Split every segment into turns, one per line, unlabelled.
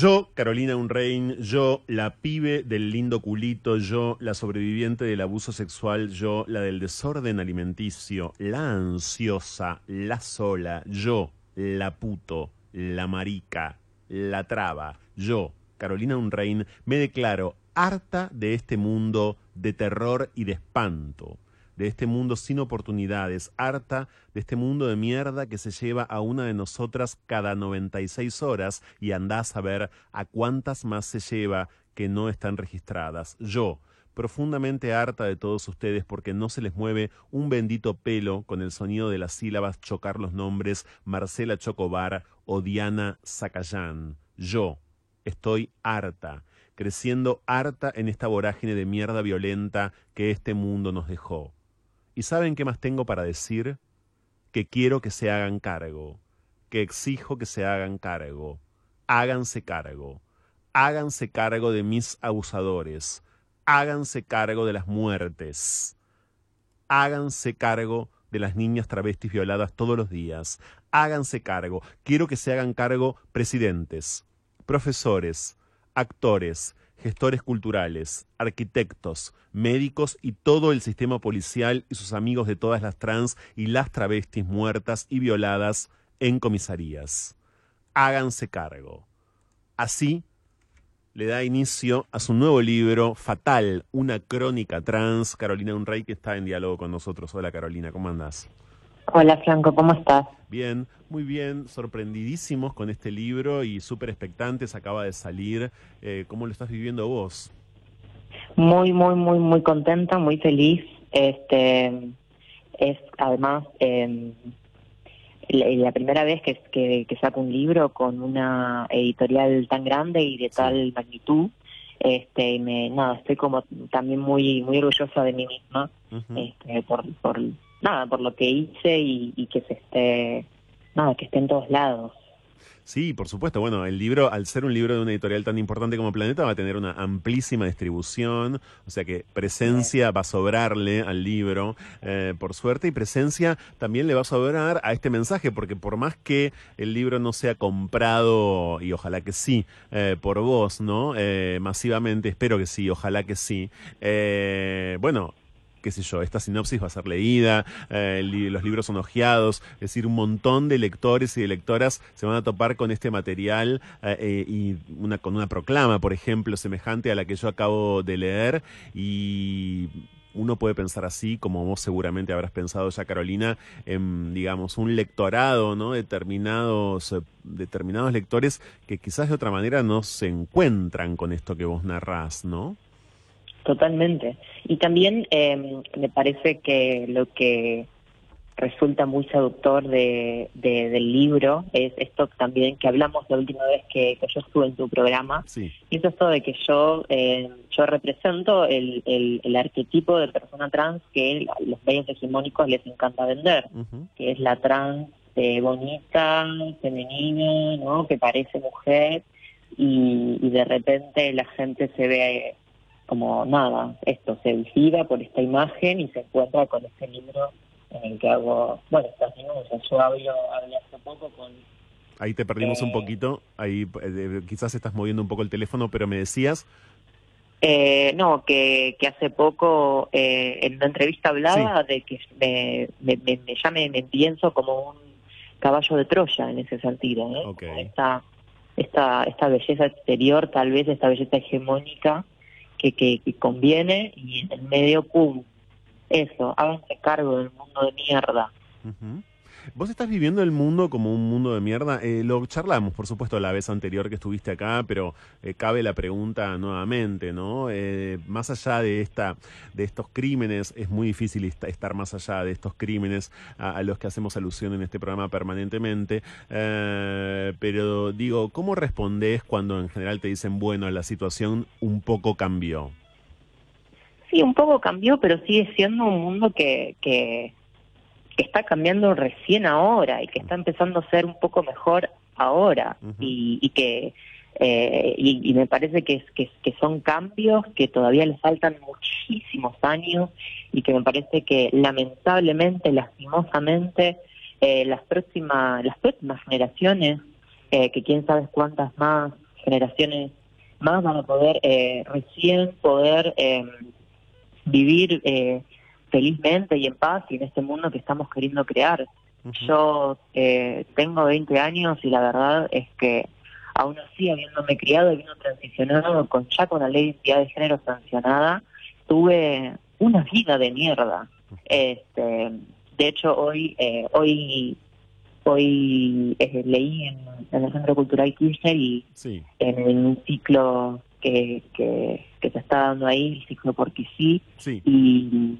Yo, Carolina Unrein, yo, la pibe del lindo culito, yo, la sobreviviente del abuso sexual, yo, la del desorden alimenticio, la ansiosa, la sola, yo, la puto, la marica, la traba, yo, Carolina Unrein, me declaro harta de este mundo de terror y de espanto de este mundo sin oportunidades, harta de este mundo de mierda que se lleva a una de nosotras cada 96 horas y andás a ver a cuántas más se lleva que no están registradas. Yo, profundamente harta de todos ustedes porque no se les mueve un bendito pelo con el sonido de las sílabas chocar los nombres Marcela Chocobar o Diana Zacayán. Yo estoy harta, creciendo harta en esta vorágine de mierda violenta que este mundo nos dejó. ¿Y saben qué más tengo para decir? Que quiero que se hagan cargo, que exijo que se hagan cargo. Háganse cargo. Háganse cargo de mis abusadores. Háganse cargo de las muertes. Háganse cargo de las niñas travestis violadas todos los días. Háganse cargo. Quiero que se hagan cargo presidentes, profesores, actores, gestores culturales, arquitectos, médicos y todo el sistema policial y sus amigos de todas las trans y las travestis muertas y violadas en comisarías. Háganse cargo. Así le da inicio a su nuevo libro, Fatal, una crónica trans. Carolina Unrey, que está en diálogo con nosotros. Hola Carolina, ¿cómo andás?
Hola Franco, ¿cómo estás?
Bien, muy bien, sorprendidísimos con este libro y súper expectantes, acaba de salir. Eh, ¿Cómo lo estás viviendo vos?
Muy, muy, muy, muy contenta, muy feliz. Este es además eh, la, primera vez que, que, saco un libro con una editorial tan grande y de tal magnitud. Este, y me, nada, estoy como también muy, muy orgullosa de mí misma, este, por, por nada, por lo que hice y, que se esté, nada, que esté en todos lados.
Sí, por supuesto. Bueno, el libro, al ser un libro de una editorial tan importante como Planeta, va a tener una amplísima distribución, o sea que presencia va a sobrarle al libro, eh, por suerte, y presencia también le va a sobrar a este mensaje, porque por más que el libro no sea comprado, y ojalá que sí, eh, por vos, ¿no? Eh, masivamente, espero que sí, ojalá que sí. bueno, qué sé yo, esta sinopsis va a ser leída, eh, los libros son ojeados, es decir, un montón de lectores y de lectoras se van a topar con este material eh, eh, y con una proclama, por ejemplo, semejante a la que yo acabo de leer y uno puede pensar así, como vos seguramente habrás pensado ya, Carolina, en, digamos, un lectorado, ¿no? Determinados, determinados lectores que quizás de otra manera no se encuentran con esto que vos narrás, ¿no?
Totalmente. Y también eh, me parece que lo que resulta muy seductor de, del libro es esto también que hablamos la última vez que, yo estuve en tu programa. Y es esto de que yo eh, yo represento el, el, arquetipo de persona trans que los medios hegemónicos les encanta vender, que es la trans eh, bonita, femenina, ¿no? que parece mujer y, y de repente la gente se ve como nada, esto, seducida por esta imagen y se encuentra con este libro en el que hago, bueno, estas denuncias. Yo hablo, hablé hace poco con...
Ahí te perdimos un eh, poquito, ahí eh, quizás estás moviendo un poco el teléfono, pero me decías...
Eh, no, que, que hace poco eh, en una entrevista hablaba de que me, me, me, ya me, pienso como un caballo de Troya en ese sentido, ¿no? Esta, esta, esta belleza exterior, tal vez esta belleza hegemónica, que, que, conviene y en el medio, ¡pum! Eso, háganse cargo del mundo de mierda.
Vos estás viviendo el mundo como un mundo de mierda. Eh, lo charlamos, por supuesto, la vez anterior que estuviste acá, pero eh, cabe la pregunta nuevamente, ¿no? Eh, más allá de esta, de estos crímenes, es muy difícil estar más allá de estos crímenes a, los que hacemos alusión en este programa permanentemente. pero digo, ¿cómo respondés cuando en general te dicen, bueno, la situación un poco cambió?
Sí, un poco cambió, pero sigue siendo un mundo que, que que está cambiando recién ahora y que está empezando a ser un poco mejor ahora. Y, que eh, y, me parece que, que, que, son cambios que todavía le faltan muchísimos años y que me parece que lamentablemente, lastimosamente, eh, las próximas las próximas generaciones, eh, que quién sabe cuántas más generaciones más van a poder eh, recién poder em, vivir eh, felizmente y en paz y en este mundo que estamos queriendo crear. Yo eh, tengo 20 años y la verdad es que aún así, habiéndome criado y habiendo transicionado con ya con la ley de identidad de género sancionada, tuve una vida de mierda. Este, de hecho, hoy eh, hoy hoy eh, leí en, el Centro Cultural Kirchner y en un ciclo que, que, se está dando ahí, el ciclo Porque sí, y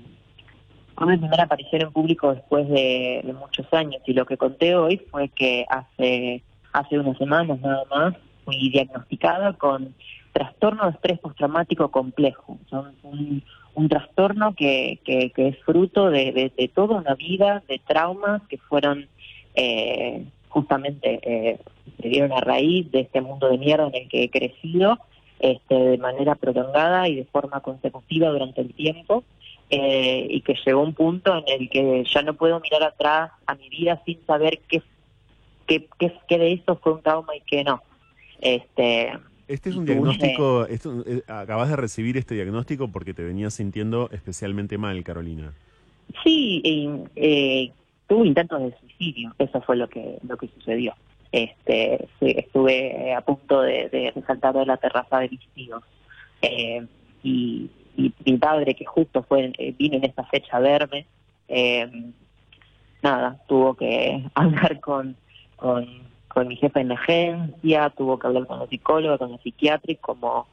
fue mi primera aparición en público después de, muchos años y lo que conté hoy fue que hace, hace unas semanas nada más fui diagnosticada con trastorno de estrés postraumático complejo. Son un, trastorno que, que, es fruto de, toda una vida de traumas que fueron eh, justamente eh, dieron a raíz de este mundo de mierda en el que he crecido este, de manera prolongada y de forma consecutiva durante el tiempo eh, y que llegó un punto en el que ya no puedo mirar atrás a mi vida sin saber qué, qué, qué, de eso fue un trauma y qué no. Este,
este es un diagnóstico, esto, eh, acabas de recibir este diagnóstico porque te venías sintiendo especialmente mal, Carolina.
Sí, eh, tuve intentos de suicidio, eso fue lo que lo que sucedió. Este, estuve a punto de, de saltar de la terraza de mis tíos. Eh, y y mi padre, que justo fue eh, vino en esta fecha a verme, eh, nada, tuvo que hablar con, con, mi jefe en la agencia, tuvo que hablar con los psicólogos, con los psiquiatras, como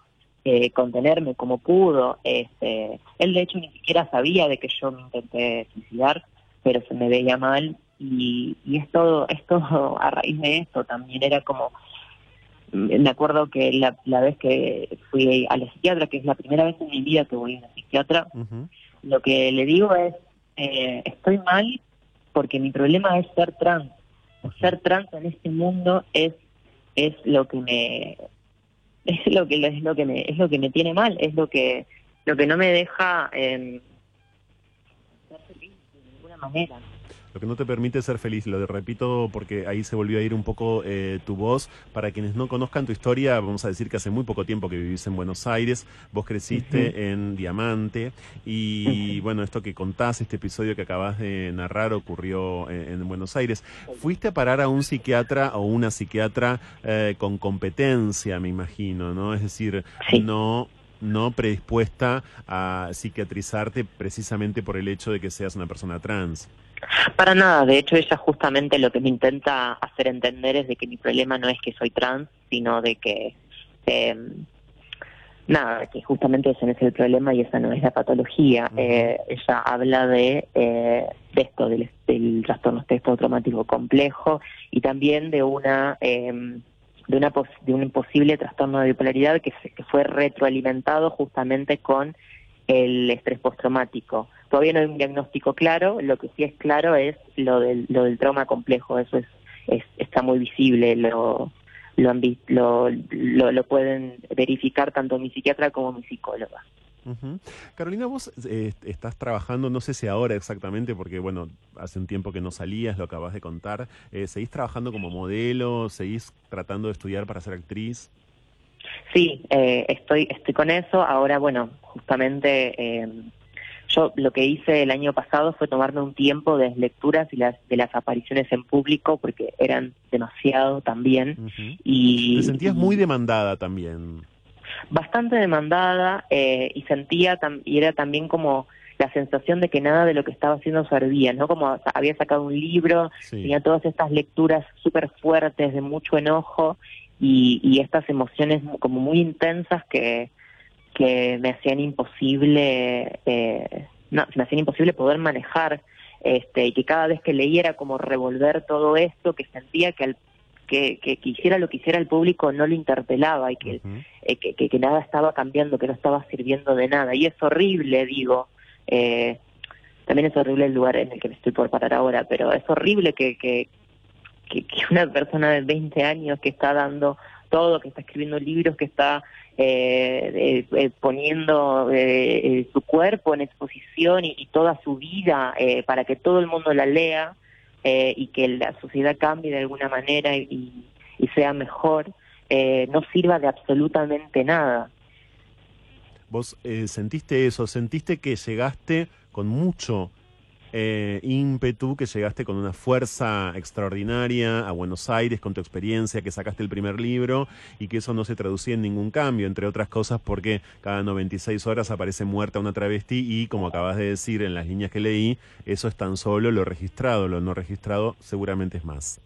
eh, contenerme como pudo. Este, él de hecho ni siquiera sabía de que yo me intenté suicidar, pero se me veía mal y, y es todo, es todo a raíz de esto también era como me acuerdo que la, la, vez que fui a la psiquiatra, que es la primera vez en mi vida que voy a una psiquiatra, lo que le digo es, eh, estoy mal porque mi problema es ser trans. Ser trans en este mundo es es lo que me es lo que es lo que me es lo que me tiene mal, es lo que lo que no me deja eh, ser feliz de ninguna manera
lo que no te permite ser feliz. Lo repito porque ahí se volvió a ir un poco eh, tu voz. Para quienes no conozcan tu historia, vamos a decir que hace muy poco tiempo que vivís en Buenos Aires, vos creciste en Diamante y bueno, esto que contás, este episodio que acabas de narrar ocurrió en, Buenos Aires. ¿Fuiste a parar a un psiquiatra o una psiquiatra eh, con competencia, me imagino, ¿no? Es decir, no no predispuesta a psiquiatrizarte precisamente por el hecho de que seas una persona trans.
Para nada, de hecho ella justamente lo que me intenta hacer entender es de que mi problema no es que soy trans, sino de que eh, nada, que justamente ese no es el problema y esa no es la patología. Eh, ella habla de, eh, de esto, del, del trastorno traumático complejo y también de una em, de una de un posible trastorno de bipolaridad que, que fue retroalimentado justamente con el estrés postraumático. Todavía no hay un diagnóstico claro, lo que sí es claro es lo del, lo del trauma complejo, eso es, está muy visible, lo, lo, lo, lo, pueden verificar tanto mi psiquiatra como mi psicóloga.
Carolina, vos eh, estás trabajando, no sé si ahora exactamente, porque bueno, hace un tiempo que no salías, lo acabas de contar. Eh, ¿Seguís trabajando como modelo? ¿Seguís tratando de estudiar para ser actriz?
Sí, eh, estoy, estoy con eso. Ahora, bueno, justamente eh, yo lo que hice el año pasado fue tomarme un tiempo de lecturas y las, de las apariciones en público porque eran demasiado también. y,
Te sentías muy demandada también.
Bastante demandada eh, y sentía y era también como la sensación de que nada de lo que estaba haciendo servía, ¿no? Como había sacado un libro, tenía todas estas lecturas súper fuertes de mucho enojo y, y estas emociones como muy intensas que, que me hacían imposible, eh, no, me hacían imposible poder manejar, este, y que cada vez que leía era como revolver todo esto, que sentía que al que, que, hiciera lo que hiciera el público no lo interpelaba y que, eh, que, que, nada estaba cambiando, que no estaba sirviendo de nada. Y es horrible, digo. Eh, también es horrible el lugar en el que me estoy por parar ahora, pero es horrible que, que, que, una persona de 20 años que está dando todo, que está escribiendo libros, que está eh, eh, poniendo eh, su cuerpo en exposición y, toda su vida para que todo el mundo la lea y que la sociedad cambie de alguna manera y, sea mejor, eh, no sirva de absolutamente nada.
Vos eh, sentiste eso, sentiste que llegaste con mucho eh, ímpetu, que llegaste con una fuerza extraordinaria a Buenos Aires con tu experiencia, que sacaste el primer libro y que eso no se traducía en ningún cambio, entre otras cosas porque cada 96 horas aparece muerta una travesti y como acabas de decir en las líneas que leí, eso es tan solo lo registrado, lo no registrado seguramente es más.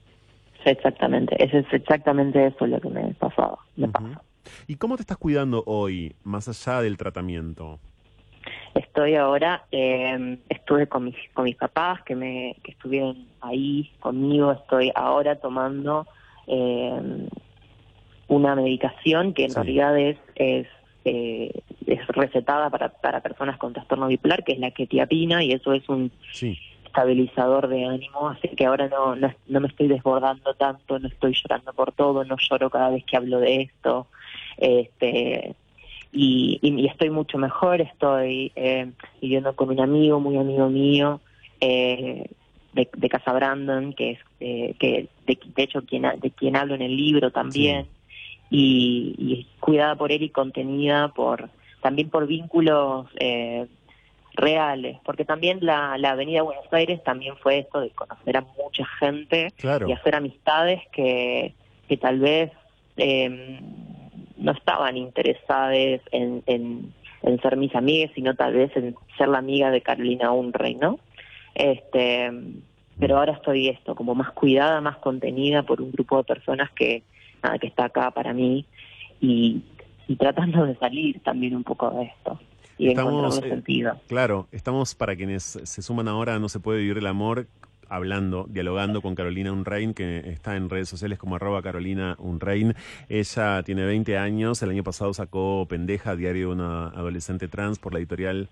Exactamente, eso es exactamente eso lo que me pasaba. Me pasa.
¿Y cómo te estás cuidando hoy, más allá del tratamiento?
Estoy ahora, eh, estuve con mis, con mis papás que, me, que estuvieron ahí conmigo, estoy ahora tomando eh, una medicación que en realidad es, es, eh, es recetada para, para personas con trastorno bipolar, que es la quetiapina, y eso es un estabilizador de ánimo, así que ahora no, no, no me estoy desbordando tanto, no estoy llorando por todo, no lloro cada vez que hablo de esto. Este, y, y, estoy mucho mejor, estoy eh, viviendo con un amigo, muy amigo mío, eh, de, de, Casa Brandon, que es eh, que de, de, hecho quien, de quien hablo en el libro también, y, y, cuidada por él y contenida por también por vínculos eh, reales, porque también la, la Avenida Buenos Aires también fue esto de conocer a mucha gente y hacer amistades que, que tal vez eh, no estaban interesadas en, en, ser mis amigas, sino tal vez en ser la amiga de Carolina Unrey, ¿no? Este, pero ahora estoy esto, como más cuidada, más contenida por un grupo de personas que, nada, que está acá para mí y, y tratando de salir también un poco de esto y estamos, eh, sentido.
Claro, estamos para quienes se suman ahora, no se puede vivir el amor hablando, dialogando con Carolina Unrein, que está en redes sociales como arroba Carolina Unrein. Ella tiene 20 años, el año pasado sacó Pendeja, diario de una adolescente trans por la editorial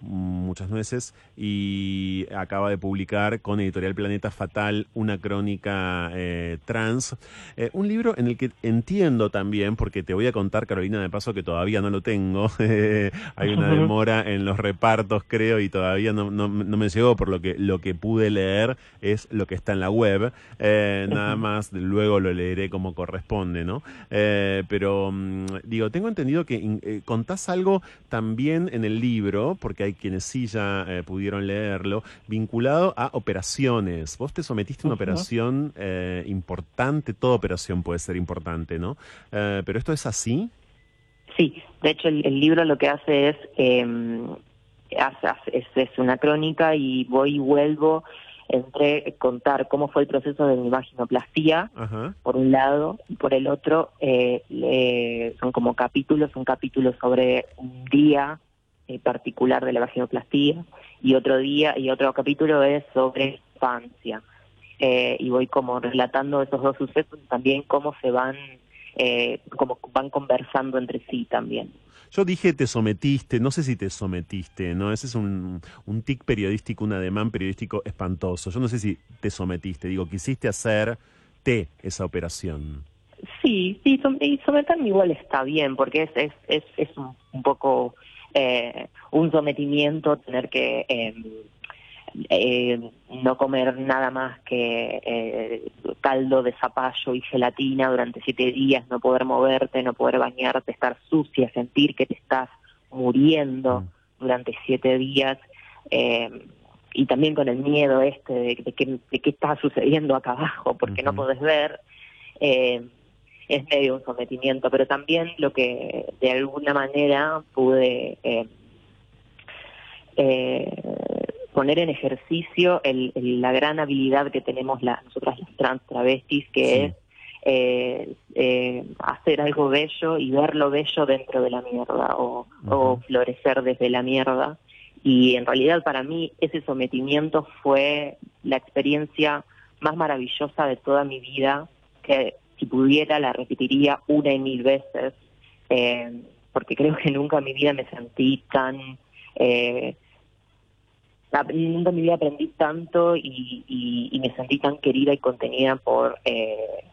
muchas veces y acaba de publicar con Editorial Planeta Fatal una crónica eh, trans, eh, un libro en el que entiendo también, porque te voy a contar Carolina de paso que todavía no lo tengo, hay una demora en los repartos creo y todavía no, no, no, me llegó, por lo que lo que pude leer es lo que está en la web, eh, nada más luego lo leeré como corresponde, ¿no? pero mm, digo, tengo entendido que contás algo también en el libro, porque hay quienes sí ya eh, pudieron leerlo, vinculado a operaciones. Vos te sometiste a una operación eh, importante, toda operación puede ser importante, ¿no? Eh, pero esto es así.
Sí, de hecho el, libro lo que hace es, em, es, es una crónica y voy y vuelvo entre contar cómo fue el proceso de mi vaginoplastía, por un lado, y por el otro, son como capítulos, un capítulo sobre un día eh, particular de la vaginoplastía y otro día y otro capítulo es sobre infancia eh, y voy como relatando esos dos sucesos también cómo se van eh, cómo van conversando entre sí también.
Yo dije te sometiste, no sé si te sometiste, ¿no? Ese es un, un tic periodístico, un ademán periodístico espantoso. Yo no sé si te sometiste, digo, quisiste hacerte esa operación.
Sí, sí, y someterme igual está bien, porque es, es, es, es un poco eh, un sometimiento, tener que eh, no comer nada más que eh, caldo de zapallo y gelatina durante siete días, no poder moverte, no poder bañarte, estar sucia, sentir que te estás muriendo mm. durante siete días em, y también con el miedo este de, que, de qué está sucediendo acá abajo porque no podés ver. Eh, es medio un sometimiento, pero también lo que de alguna manera pude eh, eh, poner en ejercicio el, la gran habilidad que tenemos la, nosotras las trans travestis, que es eh, hacer algo bello y ver lo bello dentro de la mierda o, o florecer desde la mierda. Y en realidad para mí ese sometimiento fue la experiencia más maravillosa de toda mi vida, que si pudiera la repetiría una y mil veces, eh, porque creo que nunca en mi vida me sentí tan... Eh, nunca en mi vida aprendí tanto y, y, me sentí tan querida y contenida por, eh,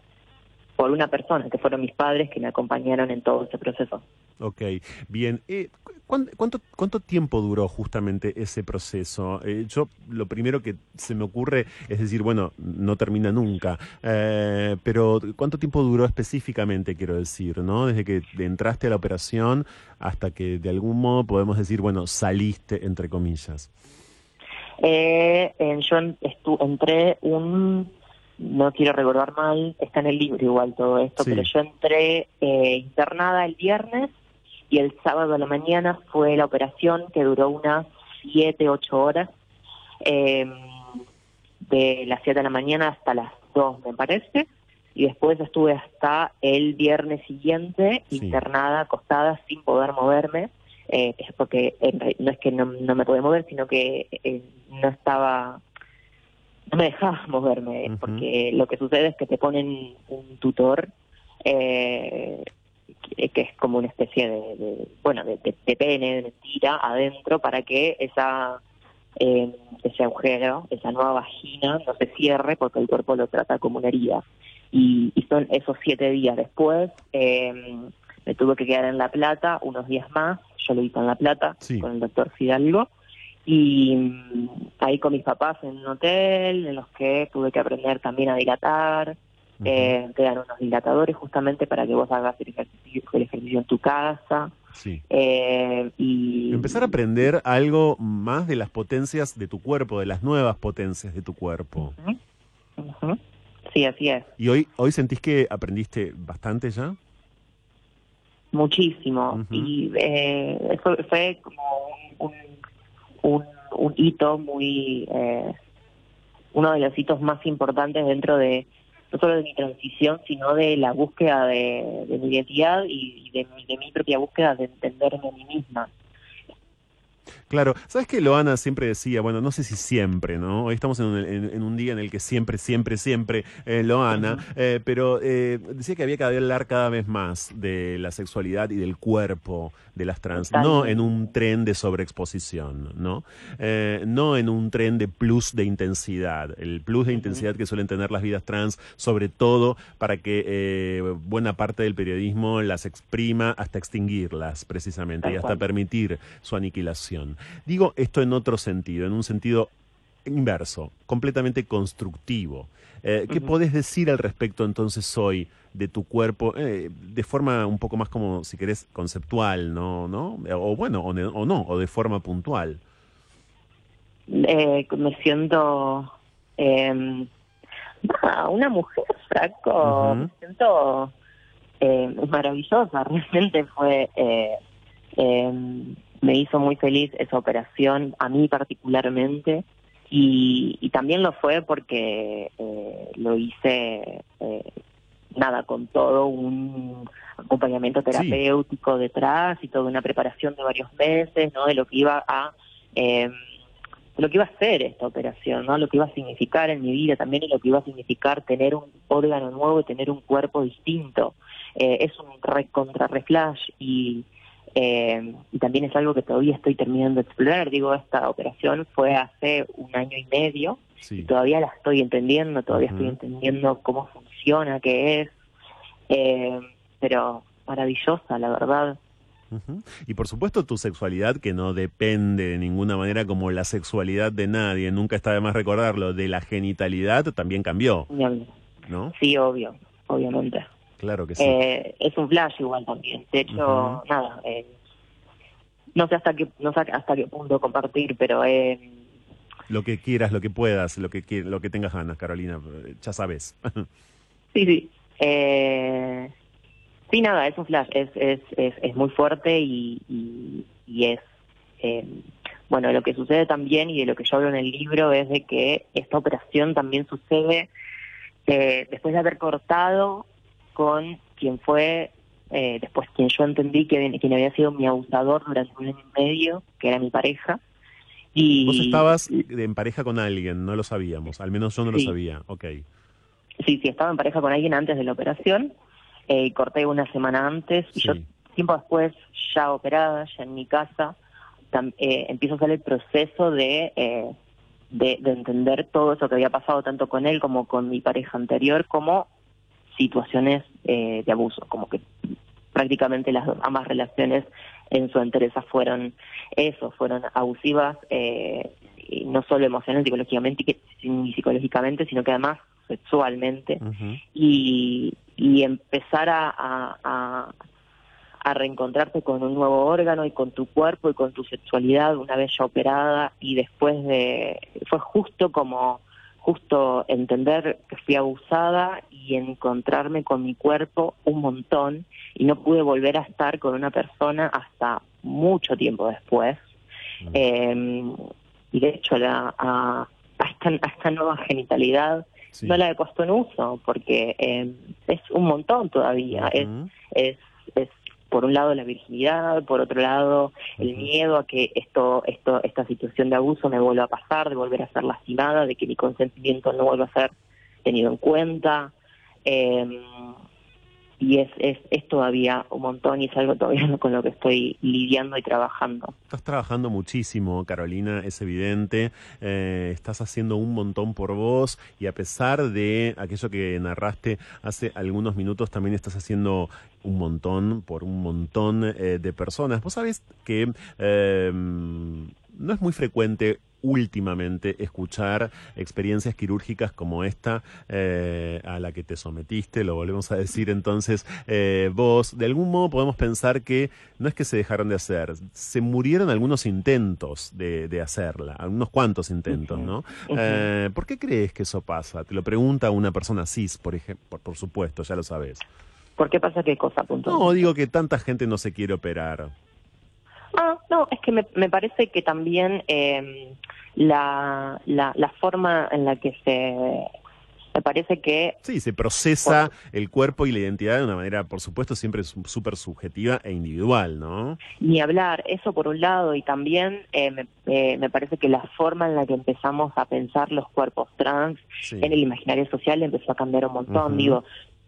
por una persona, que fueron mis padres, que me acompañaron en todo ese proceso.
Ok, bien. Eh, ¿Cuánto, ¿Cuánto tiempo duró justamente ese proceso? Eh, yo lo primero que se me ocurre es decir, bueno, no termina nunca, eh, pero ¿cuánto tiempo duró específicamente, quiero decir, ¿no? Desde que entraste a la operación hasta que de algún modo podemos decir, bueno, saliste, entre comillas.
Eh, yo entré un, no quiero recordar mal, está en el libro igual todo esto, pero yo entré internada el viernes y el sábado a la mañana fue la operación que duró unas 7, 8 horas, em, de las 7 de la mañana hasta las 2 me parece, y después estuve hasta el viernes siguiente internada, acostada, sin poder moverme, eh, porque no es que no, me podía mover, sino que eh, no estaba no me dejaba moverme, porque lo que sucede es que te ponen un tutor eh, que es como una especie de, bueno, de, pene, de mentira adentro para que esa eh, ese agujero, esa nueva vagina no se cierre porque el cuerpo lo trata como una herida. Y, son esos siete días después, eh, me tuve que quedar en La Plata unos días más, yo lo hice en La Plata con el doctor Fidalgo, y mm, ahí con mis papás en un hotel en los que tuve que aprender también a dilatar, eh, te dan unos dilatadores justamente para que vos hagas el ejercicio, en tu casa.
Eh, y empezar a aprender algo más de las potencias de tu cuerpo, de las nuevas potencias de tu cuerpo.
Sí, así es.
¿Y hoy, hoy sentís que aprendiste bastante ya?
Muchísimo. Y eh, eso fue como un, un, un, hito muy... Eh, uno de los hitos más importantes dentro de no solo de mi transición, sino de la búsqueda de, mi identidad y, de, de, mi propia búsqueda de entenderme a mí misma.
Claro, sabes que Loana siempre decía, bueno, no sé si siempre, ¿no? Hoy estamos en un, día en el que siempre, siempre, siempre eh, Loana, eh, pero eh, decía que había que hablar cada vez más de la sexualidad y del cuerpo de las trans, no en un tren de sobreexposición, ¿no? no en un tren de plus de intensidad, el plus de intensidad que suelen tener las vidas trans, sobre todo para que buena parte del periodismo las exprima hasta extinguirlas, precisamente, y hasta permitir su aniquilación. Digo esto en otro sentido, en un sentido inverso, completamente constructivo. Eh, ¿Qué podés decir al respecto entonces hoy de tu cuerpo eh, de forma un poco más como, si querés, conceptual, ¿no? ¿No? O bueno, o, no, o de forma puntual.
Eh, me siento em, una mujer, Franco, me siento maravillosa, realmente fue em, me hizo muy feliz esa operación, a mí particularmente, y, también lo fue porque eh, lo hice, eh, nada, con todo un acompañamiento terapéutico detrás y toda una preparación de varios meses, ¿no? De lo que iba a... Eh, lo que iba a hacer esta operación, ¿no? Lo que iba a significar en mi vida también y lo que iba a significar tener un órgano nuevo y tener un cuerpo distinto. Eh, es un re contra reflash y eh, y también es algo que todavía estoy terminando de explorar. Digo, esta operación fue hace un año y medio y todavía la estoy entendiendo, todavía estoy entendiendo cómo funciona, qué es, eh, pero maravillosa, la verdad.
Y por supuesto tu sexualidad que no depende de ninguna manera como la sexualidad de nadie, nunca está de más recordarlo, de la genitalidad también cambió. ¿No?
Sí, obvio, obviamente.
Claro que sí.
Eh, es un flash igual también. De hecho, nada, eh, no sé hasta qué no sé hasta qué punto compartir, pero eh,
lo que quieras, lo que puedas, lo que lo que tengas ganas, Carolina, ya sabes.
sí, sí. Eh, sí, nada, es un flash, es es es, es muy fuerte y, y, y es eh, bueno, lo que sucede también y de lo que yo hablo en el libro es de que esta operación también sucede eh, después de haber cortado con quien fue eh, después quien yo entendí que quien había sido mi abusador durante un año y medio, que era mi pareja. Y,
Vos estabas en pareja con alguien, no lo sabíamos, al menos yo no lo sabía, ok.
Sí, sí, estaba en pareja con alguien antes de la operación, eh, corté una semana antes, y yo tiempo después, ya operada, ya en mi casa, eh, empiezo a hacer el proceso de, eh, de, de entender todo eso que había pasado tanto con él como con mi pareja anterior, como situaciones eh, de abuso, como que prácticamente las ambas relaciones en su entereza fueron eso, fueron abusivas, eh, no solo emocional, psicológicamente, ni psicológicamente, sino que además sexualmente, y, y empezar a, a, a reencontrarte con un nuevo órgano y con tu cuerpo y con tu sexualidad una vez ya operada y después de fue justo como justo entender que fui abusada y encontrarme con mi cuerpo un montón y no pude volver a estar con una persona hasta mucho tiempo después. Em, y de hecho la, a, esta, nueva genitalidad no la he puesto en uso porque em, es un montón todavía. es, es, es por un lado la virginidad, por otro lado el miedo a que esto, esto, esta situación de abuso me vuelva a pasar, de volver a ser lastimada, de que mi consentimiento no vuelva a ser tenido en cuenta. Eh, y es, es, es todavía un montón y es algo todavía con lo que estoy lidiando y trabajando.
Estás trabajando muchísimo, Carolina, es evidente. Eh, estás haciendo un montón por vos y a pesar de aquello que narraste hace algunos minutos, también estás haciendo un montón por un montón eh, de personas. Vos sabés que eh, no es muy frecuente últimamente escuchar experiencias quirúrgicas como esta eh, a la que te sometiste, lo volvemos a decir entonces, eh, vos, de algún modo podemos pensar que no es que se dejaron de hacer, se murieron algunos intentos de, de hacerla, unos cuantos intentos, ¿no? Eh, ¿Por qué crees que eso pasa? Te lo pregunta una persona cis, por ejemplo, por, supuesto, ya lo sabes.
¿Por qué pasa qué cosa, punto?
No, digo que tanta gente no se quiere operar.
Ah, no, es que me, me parece que también eh, la, la, la forma en la que se me parece que...
Sí, se procesa el cuerpo y la identidad de una manera, por supuesto, siempre súper subjetiva e individual, ¿no?
Ni hablar, eso por un lado, y también eh, me, eh, me, parece que la forma en la que empezamos a pensar los cuerpos trans en el imaginario social empezó a cambiar un montón. Digo,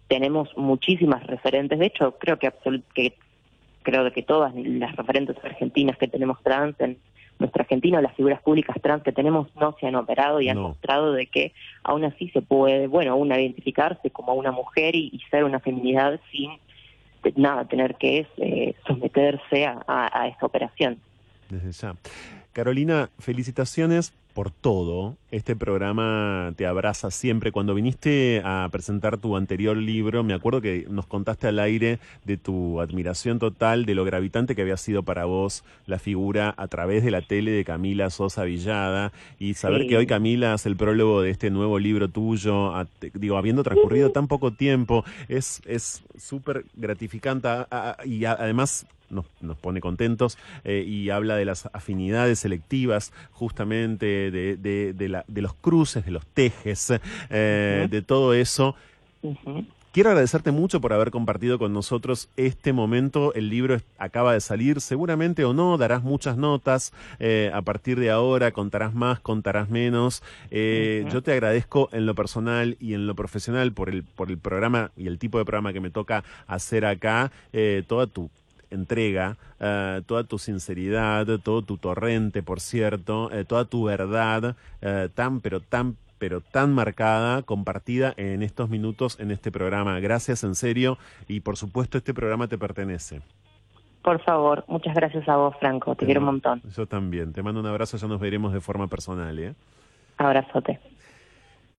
tenemos muchísimas referentes, de hecho, creo que, que creo que todas las referentes argentinas que tenemos trans en nuestra Argentina, las figuras públicas trans que tenemos no se han operado y han mostrado de que aún así se puede, bueno, una identificarse como una mujer y, ser una feminidad sin nada tener que eh, someterse a, a, a esta operación.
Desde ya. Carolina, felicitaciones por todo. Este programa te abraza siempre. Cuando viniste a presentar tu anterior libro, me acuerdo que nos contaste al aire de tu admiración total, de lo gravitante que había sido para vos la figura a través de la tele de Camila Sosa Villada y saber que hoy Camila hace el prólogo de este nuevo libro tuyo, digo, habiendo transcurrido tan poco tiempo, es es súper gratificante y además nos, nos pone contentos eh, y habla de las afinidades selectivas, justamente de, de, de, la, de los cruces, de los tejes, eh, de todo eso. Quiero agradecerte mucho por haber compartido con nosotros este momento. El libro acaba de salir, seguramente o no, darás muchas notas. Eh, a partir de ahora contarás más, contarás menos. Eh, yo te agradezco en lo personal y en lo profesional por el, por el programa y el tipo de programa que me toca hacer acá, eh, toda tu entrega, eh, toda tu sinceridad, todo tu torrente, por cierto, eh, toda tu verdad, eh, tan pero tan pero tan marcada, compartida en estos minutos en este programa. Gracias en serio y por supuesto este programa te pertenece.
Por favor, muchas gracias a vos, Franco. Te quiero un montón.
Yo también. Te mando un abrazo, ya nos veremos de forma personal. ¿eh?
Abrazote.